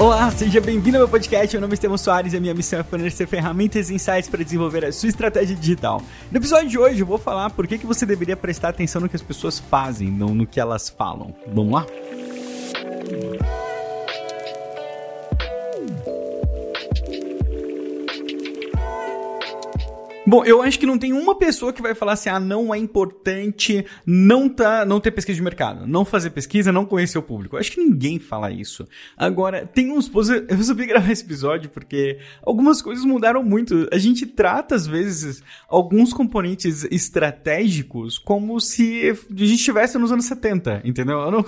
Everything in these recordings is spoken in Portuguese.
Olá, seja bem-vindo ao meu podcast. Meu nome é Estevão Soares e a minha missão é fornecer ferramentas e insights para desenvolver a sua estratégia digital. No episódio de hoje eu vou falar por que, que você deveria prestar atenção no que as pessoas fazem, não no que elas falam. Vamos lá? Bom, eu acho que não tem uma pessoa que vai falar assim: ah, não é importante não, tá, não ter pesquisa de mercado, não fazer pesquisa, não conhecer o público. Eu acho que ninguém fala isso. Agora, tem uns. Eu resolvi gravar esse episódio porque algumas coisas mudaram muito. A gente trata, às vezes, alguns componentes estratégicos como se a gente estivesse nos anos 70, entendeu? Não,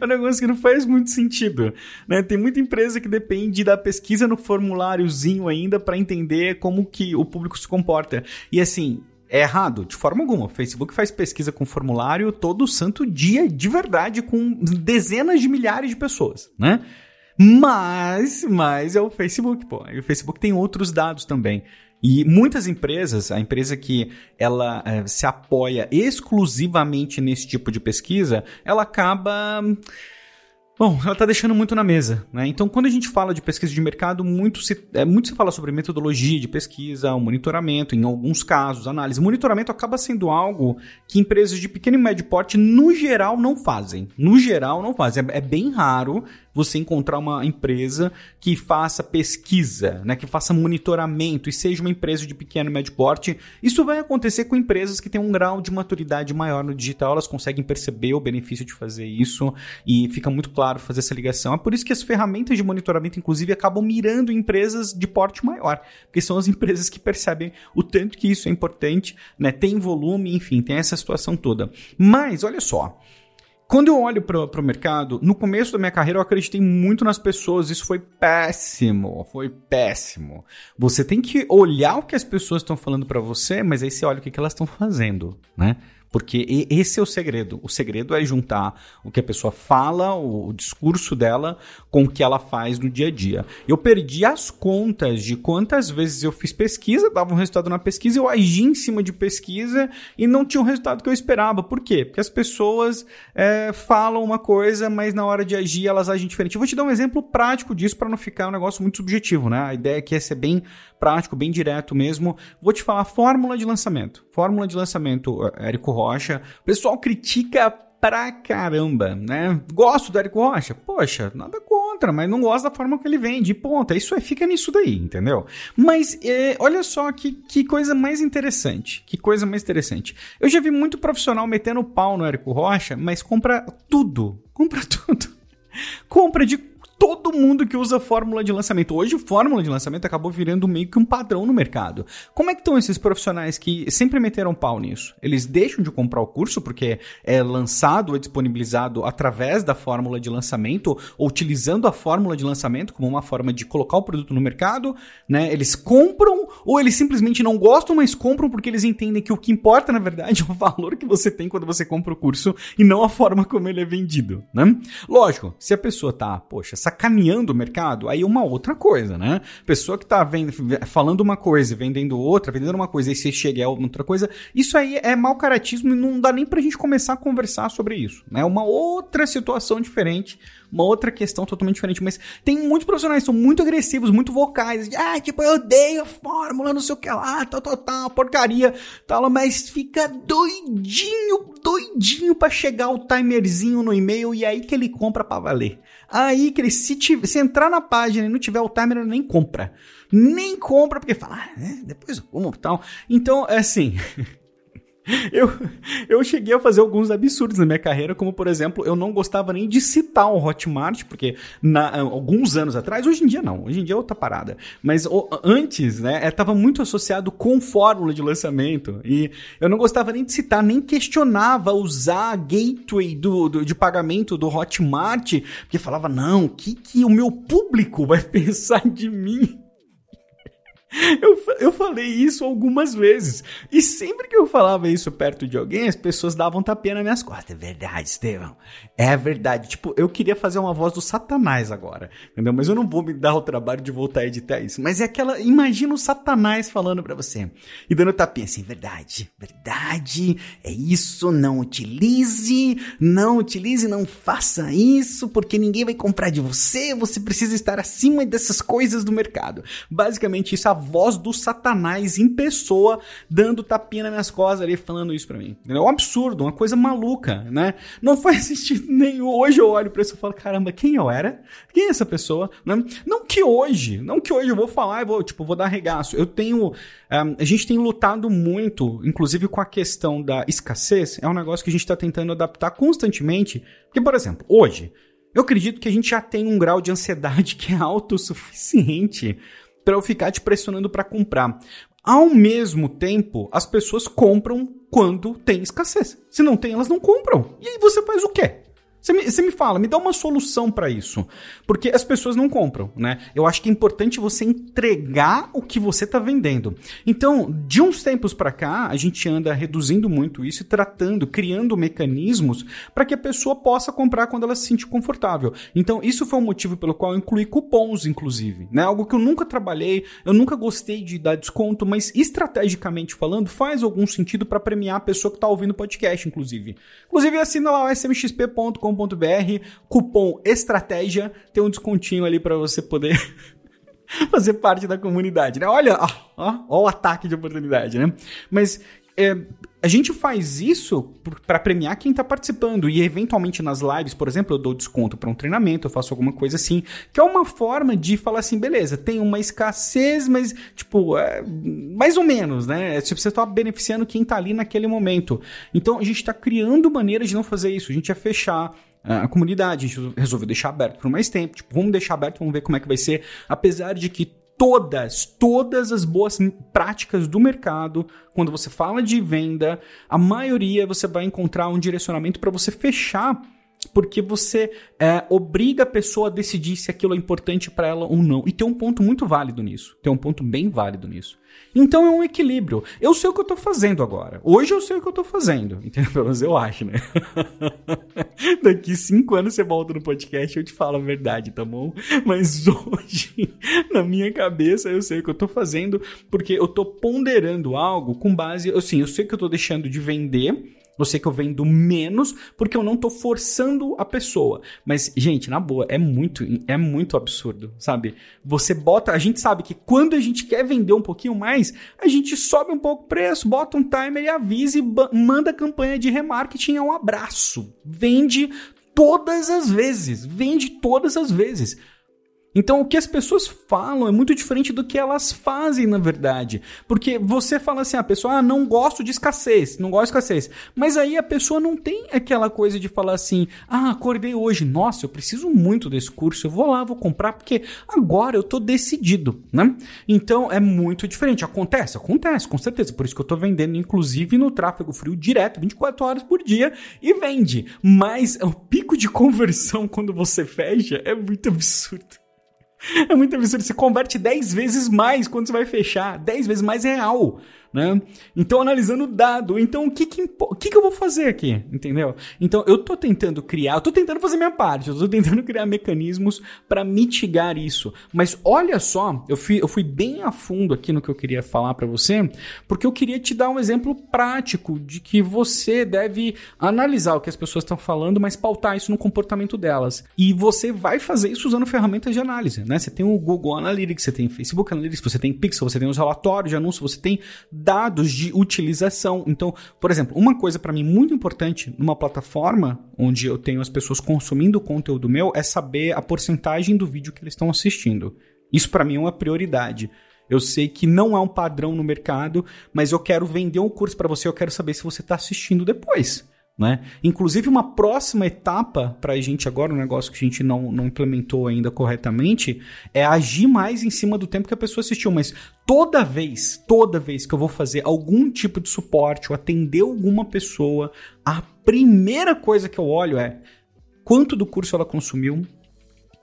é um negócio que não faz muito sentido. Né? Tem muita empresa que depende da pesquisa no formuláriozinho ainda para entender como que o público se comporta. E assim, é errado, de forma alguma. O Facebook faz pesquisa com formulário todo santo dia, de verdade, com dezenas de milhares de pessoas, né? Mas, mas é o Facebook, pô. E o Facebook tem outros dados também. E muitas empresas, a empresa que ela é, se apoia exclusivamente nesse tipo de pesquisa, ela acaba Bom, ela está deixando muito na mesa, né? Então, quando a gente fala de pesquisa de mercado, muito se, é, muito se fala sobre metodologia de pesquisa, o monitoramento, em alguns casos, análise. Monitoramento acaba sendo algo que empresas de pequeno e médio porte, no geral, não fazem. No geral, não fazem. É, é bem raro você encontrar uma empresa que faça pesquisa, né, que faça monitoramento e seja uma empresa de pequeno e médio porte. Isso vai acontecer com empresas que têm um grau de maturidade maior no digital, elas conseguem perceber o benefício de fazer isso e fica muito claro fazer essa ligação. É por isso que as ferramentas de monitoramento, inclusive, acabam mirando empresas de porte maior, porque são as empresas que percebem o tanto que isso é importante, né, tem volume, enfim, tem essa situação toda. Mas, olha só, quando eu olho para o mercado, no começo da minha carreira eu acreditei muito nas pessoas. Isso foi péssimo, foi péssimo. Você tem que olhar o que as pessoas estão falando para você, mas aí você olha o que, que elas estão fazendo, né? Porque esse é o segredo. O segredo é juntar o que a pessoa fala, o, discurso dela, com o que ela faz no dia a dia. Eu perdi as contas de quantas vezes eu fiz pesquisa, dava um resultado na pesquisa, eu agi em cima de pesquisa e não tinha o resultado que eu esperava. Por quê? Porque as pessoas é, falam uma coisa, mas na hora de agir elas agem diferente. Eu vou te dar um exemplo prático disso para não ficar um negócio muito subjetivo, né? A ideia aqui é ser bem prático, bem direto mesmo. Vou te falar fórmula de lançamento. Fórmula de lançamento, Érico Rocha. O pessoal critica pra caramba, né? Gosto do Érico Rocha? Poxa, nada contra, mas não gosto da forma que ele vende. Ponta, isso é, fica nisso daí, entendeu? Mas é, olha só que, que coisa mais interessante. Que coisa mais interessante. Eu já vi muito profissional metendo pau no Érico Rocha, mas compra tudo. Compra tudo. Compra de todo mundo que usa fórmula de lançamento. Hoje, fórmula de lançamento acabou virando meio que um padrão no mercado. Como é que estão esses profissionais que sempre meteram pau nisso? Eles deixam de comprar o curso porque é lançado, é disponibilizado através da fórmula de lançamento, ou utilizando a fórmula de lançamento como uma forma de colocar o produto no mercado, né? Eles compram ou eles simplesmente não gostam, mas compram porque eles entendem que o que importa, na verdade, é o valor que você tem quando você compra o curso e não a forma como ele é vendido, né? Lógico, se a pessoa tá, poxa, sacaneando o mercado, aí é uma outra coisa, né? Pessoa que tá vendo, falando uma coisa, vendendo outra, vendendo uma coisa, e você chega a outra coisa, isso aí é mau caratismo e não dá nem pra gente começar a conversar sobre isso, né? Uma outra situação diferente, uma outra questão totalmente diferente, mas tem muitos profissionais que são muito agressivos, muito vocais, ah, tipo, eu odeio a fórmula, não sei o que lá, tal, tal, tal, porcaria, tal, mas fica doidinho, doidinho para chegar o timerzinho no e-mail e aí que ele compra para valer. Aí que ele, se, tiver, se entrar na página e não tiver o timer, ele nem compra. Nem compra, porque fala, ah, é, depois eu como tal. Então, é assim. Eu, eu cheguei a fazer alguns absurdos na minha carreira, como por exemplo, eu não gostava nem de citar o Hotmart, porque na, alguns anos atrás, hoje em dia não, hoje em dia é outra parada, mas o, antes, né, estava é, muito associado com fórmula de lançamento, e eu não gostava nem de citar, nem questionava usar a gateway do, do, de pagamento do Hotmart, porque falava, não, o que, que o meu público vai pensar de mim? Eu, eu falei isso algumas vezes. E sempre que eu falava isso perto de alguém, as pessoas davam tapinha nas minhas costas. É verdade, Estevão. É verdade. Tipo, eu queria fazer uma voz do Satanás agora. Entendeu? Mas eu não vou me dar o trabalho de voltar a editar isso. Mas é aquela. Imagina o Satanás falando para você. E dando tapinha assim, verdade, verdade. É isso. Não utilize. Não utilize, não faça isso. Porque ninguém vai comprar de você. Você precisa estar acima dessas coisas do mercado. Basicamente, isso a voz do Satanás em pessoa dando tapinha nas minhas costas ali, falando isso pra mim. É um absurdo, uma coisa maluca, né? Não faz sentido nenhum. Hoje eu olho pra isso e falo, caramba, quem eu era? Quem é essa pessoa? Né? Não que hoje, não que hoje eu vou falar e vou, tipo, vou dar regaço. Eu tenho, um, a gente tem lutado muito, inclusive com a questão da escassez, é um negócio que a gente tá tentando adaptar constantemente. Porque, por exemplo, hoje, eu acredito que a gente já tem um grau de ansiedade que é autossuficiente para eu ficar te pressionando para comprar. Ao mesmo tempo, as pessoas compram quando tem escassez. Se não tem, elas não compram. E aí você faz o quê? Você me, você me fala, me dá uma solução para isso. Porque as pessoas não compram, né? Eu acho que é importante você entregar o que você está vendendo. Então, de uns tempos para cá, a gente anda reduzindo muito isso e tratando, criando mecanismos para que a pessoa possa comprar quando ela se sentir confortável. Então, isso foi um motivo pelo qual eu incluí cupons, inclusive, né? Algo que eu nunca trabalhei, eu nunca gostei de dar desconto, mas estrategicamente falando, faz algum sentido para premiar a pessoa que está ouvindo o podcast, inclusive. Inclusive, assina lá o smxp.com estratégia.com.br, cupom estratégia, tem um descontinho ali para você poder fazer parte da comunidade, né? Olha, ó, ó, ó, o ataque de oportunidade, né? Mas é, a gente faz isso para premiar quem está participando e eventualmente nas lives, por exemplo, eu dou desconto para um treinamento, eu faço alguma coisa assim, que é uma forma de falar assim, beleza, tem uma escassez, mas tipo, é, mais ou menos, né? É, tipo, você está beneficiando quem está ali naquele momento. Então a gente está criando maneiras de não fazer isso, a gente ia fechar a comunidade, a gente resolveu deixar aberto por mais tempo, tipo, vamos deixar aberto, vamos ver como é que vai ser, apesar de que todas, todas as boas práticas do mercado, quando você fala de venda, a maioria você vai encontrar um direcionamento para você fechar porque você é, obriga a pessoa a decidir se aquilo é importante para ela ou não. E tem um ponto muito válido nisso. Tem um ponto bem válido nisso. Então é um equilíbrio. Eu sei o que eu tô fazendo agora. Hoje eu sei o que eu tô fazendo. Entendeu? Pelo menos eu acho, né? Daqui cinco anos você volta no podcast e eu te falo a verdade, tá bom? Mas hoje, na minha cabeça, eu sei o que eu tô fazendo, porque eu tô ponderando algo com base. Assim, eu sei que eu tô deixando de vender eu sei que eu vendo menos porque eu não tô forçando a pessoa. Mas, gente, na boa, é muito, é muito absurdo, sabe? Você bota. A gente sabe que quando a gente quer vender um pouquinho mais, a gente sobe um pouco o preço, bota um timer e avisa e manda campanha de remarketing a um abraço. Vende todas as vezes. Vende todas as vezes. Então, o que as pessoas falam é muito diferente do que elas fazem, na verdade. Porque você fala assim, a pessoa, ah, não gosto de escassez, não gosto de escassez. Mas aí a pessoa não tem aquela coisa de falar assim, ah, acordei hoje, nossa, eu preciso muito desse curso, eu vou lá, vou comprar, porque agora eu tô decidido, né? Então, é muito diferente. Acontece? Acontece, com certeza. Por isso que eu tô vendendo, inclusive, no tráfego frio direto, 24 horas por dia, e vende. Mas o pico de conversão quando você fecha é muito absurdo. É muito absurdo. Você converte 10 vezes mais quando você vai fechar. 10 vezes mais real né? Então, analisando o dado, então o que que, o que que eu vou fazer aqui, entendeu? Então, eu tô tentando criar, eu tô tentando fazer minha parte, eu tô tentando criar mecanismos para mitigar isso. Mas olha só, eu fui, eu fui bem a fundo aqui no que eu queria falar para você, porque eu queria te dar um exemplo prático de que você deve analisar o que as pessoas estão falando, mas pautar isso no comportamento delas. E você vai fazer isso usando ferramentas de análise, né? Você tem o Google Analytics, você tem o Facebook Analytics, você tem Pixel, você tem os relatórios de anúncio, você tem dados de utilização. Então, por exemplo, uma coisa para mim muito importante numa plataforma onde eu tenho as pessoas consumindo o conteúdo meu é saber a porcentagem do vídeo que eles estão assistindo. Isso para mim é uma prioridade. Eu sei que não é um padrão no mercado, mas eu quero vender um curso para você, eu quero saber se você está assistindo depois. Né? Inclusive, uma próxima etapa para a gente agora, um negócio que a gente não, não implementou ainda corretamente, é agir mais em cima do tempo que a pessoa assistiu. Mas toda vez, toda vez que eu vou fazer algum tipo de suporte ou atender alguma pessoa, a primeira coisa que eu olho é quanto do curso ela consumiu,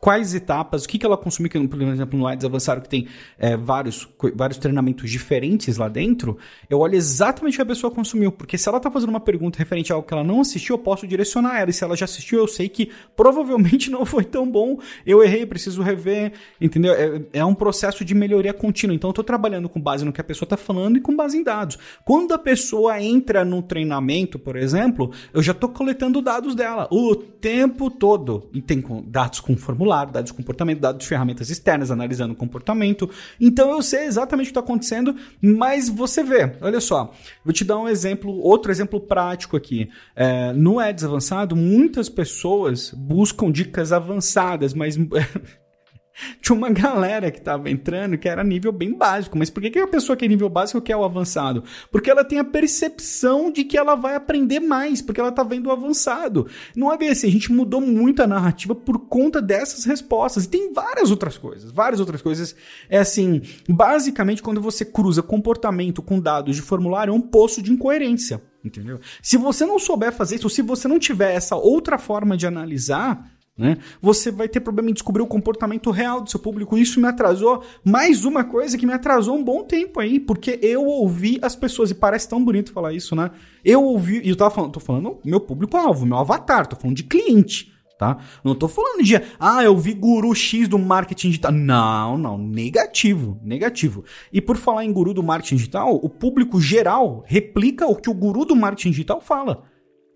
quais etapas, o que, que ela consumiu, que, por exemplo, no Ads Avançado, que tem é, vários, vários treinamentos diferentes lá dentro, eu olho exatamente o que a pessoa consumiu. Porque se ela tá fazendo uma pergunta referente a algo que ela não assistiu, eu posso direcionar ela. E se ela já assistiu, eu sei que provavelmente não foi tão bom, eu errei, preciso rever, entendeu? É, é um processo de melhoria contínua. Então, eu tô trabalhando com base no que a pessoa tá falando e com base em dados. Quando a pessoa entra no treinamento, por exemplo, eu já tô coletando dados dela o tempo todo. E tem dados com formulário, dados de comportamento, dados de ferramentas externas, analisando o comportamento. Então eu sei exatamente o que está acontecendo, mas você vê, olha só, vou te dar um exemplo, outro exemplo prático aqui. É, no Ads avançado, muitas pessoas buscam dicas avançadas, mas Tinha uma galera que estava entrando que era nível bem básico. Mas por que, que a pessoa que é nível básico quer o avançado? Porque ela tem a percepção de que ela vai aprender mais, porque ela está vendo o avançado. Não é bem assim, a gente mudou muito a narrativa por conta dessas respostas. E tem várias outras coisas, várias outras coisas. É assim, basicamente quando você cruza comportamento com dados de formulário, é um poço de incoerência. Entendeu? Se você não souber fazer isso, ou se você não tiver essa outra forma de analisar, né? Você vai ter problema em descobrir o comportamento real do seu público. Isso me atrasou. Mais uma coisa que me atrasou um bom tempo aí, porque eu ouvi as pessoas, e parece tão bonito falar isso, né? Eu ouvi, e eu tava falando, tô falando meu público-alvo, meu avatar, tô falando de cliente. Tá? Não tô falando de, ah, eu vi guru X do marketing digital. Não, não, negativo, negativo. E por falar em guru do marketing digital, o público geral replica o que o guru do marketing digital fala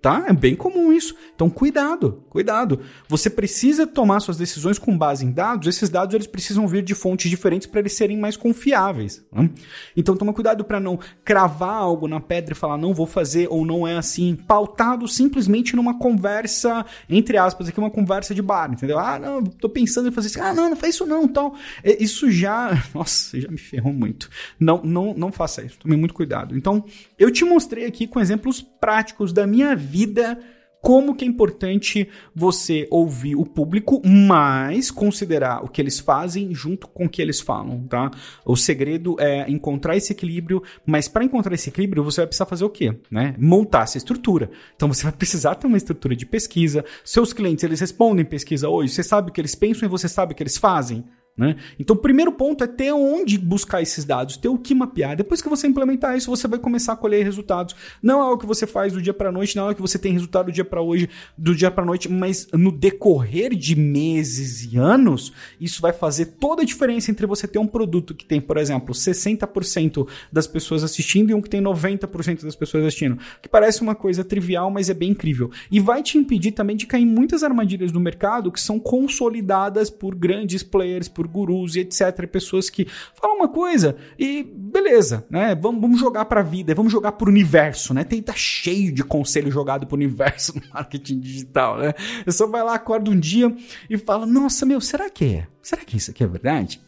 tá? É bem comum isso. Então, cuidado, cuidado. Você precisa tomar suas decisões com base em dados. Esses dados eles precisam vir de fontes diferentes para eles serem mais confiáveis. Né? Então, toma cuidado para não cravar algo na pedra e falar não vou fazer ou não é assim, pautado simplesmente numa conversa entre aspas aqui uma conversa de bar, entendeu? Ah, não, tô pensando em fazer isso. Ah, não, não faz isso não, tal. É, isso já, nossa, já me ferrou muito. Não, não, não faça isso. Tome muito cuidado. Então, eu te mostrei aqui com exemplos práticos da minha vida vida como que é importante você ouvir o público, mas considerar o que eles fazem junto com o que eles falam, tá? O segredo é encontrar esse equilíbrio, mas para encontrar esse equilíbrio, você vai precisar fazer o quê? Né? Montar essa estrutura. Então você vai precisar ter uma estrutura de pesquisa. Seus clientes, eles respondem pesquisa hoje, você sabe o que eles pensam e você sabe o que eles fazem. Né? Então, o primeiro ponto é ter onde buscar esses dados, ter o que mapear. Depois que você implementar isso, você vai começar a colher resultados. Não é o que você faz do dia para noite, não é o que você tem resultado do dia para hoje, do dia para noite, mas no decorrer de meses e anos, isso vai fazer toda a diferença entre você ter um produto que tem, por exemplo, 60% das pessoas assistindo e um que tem 90% das pessoas assistindo, que parece uma coisa trivial, mas é bem incrível. E vai te impedir também de cair em muitas armadilhas no mercado que são consolidadas por grandes players, por por gurus e etc. Pessoas que falam uma coisa e beleza, né? Vamos, vamos jogar pra vida, vamos jogar pro universo, né? Tem, tá cheio de conselho jogado pro universo no marketing digital, né? Você só vai lá, acorda um dia e fala: Nossa, meu, será que é? Será que isso aqui é verdade?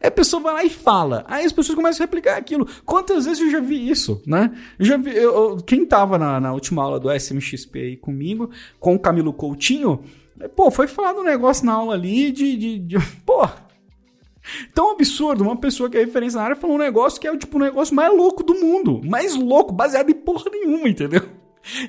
Aí a pessoa vai lá e fala. Aí as pessoas começam a replicar aquilo. Quantas vezes eu já vi isso, né? Eu já vi. Eu, quem tava na, na última aula do SMXP aí comigo, com o Camilo Coutinho, pô, foi falado um negócio na aula ali de. de, de pô, Tão absurdo, uma pessoa que é referência na área falou um negócio que é tipo o negócio mais louco do mundo. Mais louco, baseado em porra nenhuma, entendeu?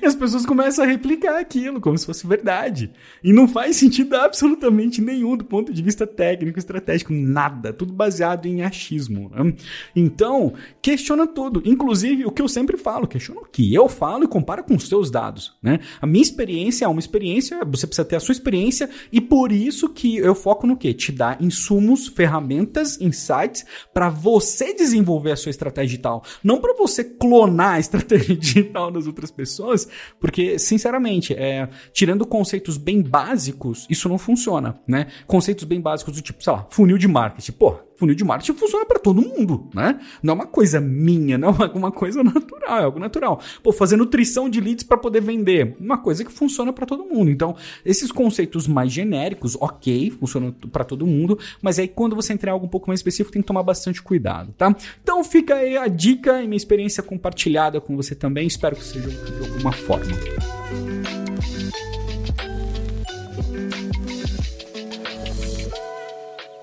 E as pessoas começam a replicar aquilo como se fosse verdade. E não faz sentido absolutamente nenhum do ponto de vista técnico, estratégico, nada. Tudo baseado em achismo. Né? Então, questiona tudo. Inclusive, o que eu sempre falo, questiona o que eu falo e compara com os seus dados. Né? A minha experiência é uma experiência, você precisa ter a sua experiência, e por isso que eu foco no quê? Te dar insumos, ferramentas, insights para você desenvolver a sua estratégia digital. Não para você clonar a estratégia digital das outras pessoas pessoas, porque, sinceramente, é, tirando conceitos bem básicos, isso não funciona, né? Conceitos bem básicos do tipo, sei lá, funil de marketing. Pô, funil de marketing funciona para todo mundo, né? Não é uma coisa minha, não é uma coisa natural, é algo natural. Pô, fazer nutrição de leads para poder vender, uma coisa que funciona para todo mundo. Então, esses conceitos mais genéricos, ok, funcionam para todo mundo, mas aí quando você entrar em algo um pouco mais específico, tem que tomar bastante cuidado, tá? Então, fica aí a dica e minha experiência compartilhada com você também. Espero que seja de alguma forma.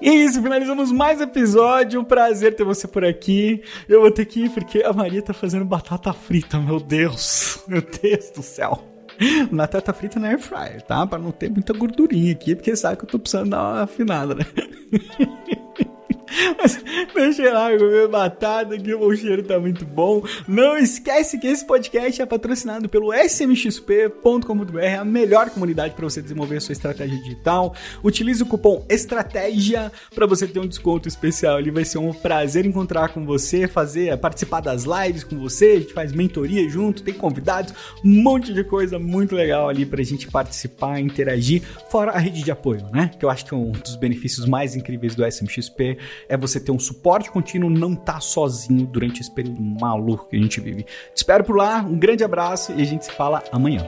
E é isso, finalizamos mais episódio. Um prazer ter você por aqui. Eu vou ter que ir porque a Maria tá fazendo batata frita, meu Deus. Meu Deus do céu. Batata frita na air fryer, tá? Pra não ter muita gordurinha aqui, porque sabe que eu tô precisando dar uma afinada, né? Deixa lá comer batata, que o cheiro tá muito bom. Não esquece que esse podcast é patrocinado pelo smxp.com.br, a melhor comunidade para você desenvolver a sua estratégia digital. Utilize o cupom ESTRATÉGIA para você ter um desconto especial. Ali vai ser um prazer encontrar com você, fazer participar das lives com você. A gente faz mentoria junto, tem convidados, um monte de coisa muito legal ali pra gente participar, interagir, fora a rede de apoio, né? Que eu acho que é um dos benefícios mais incríveis do SMXP é você ter um suporte contínuo, não tá sozinho durante esse período maluco que a gente vive. Te espero por lá, um grande abraço e a gente se fala amanhã.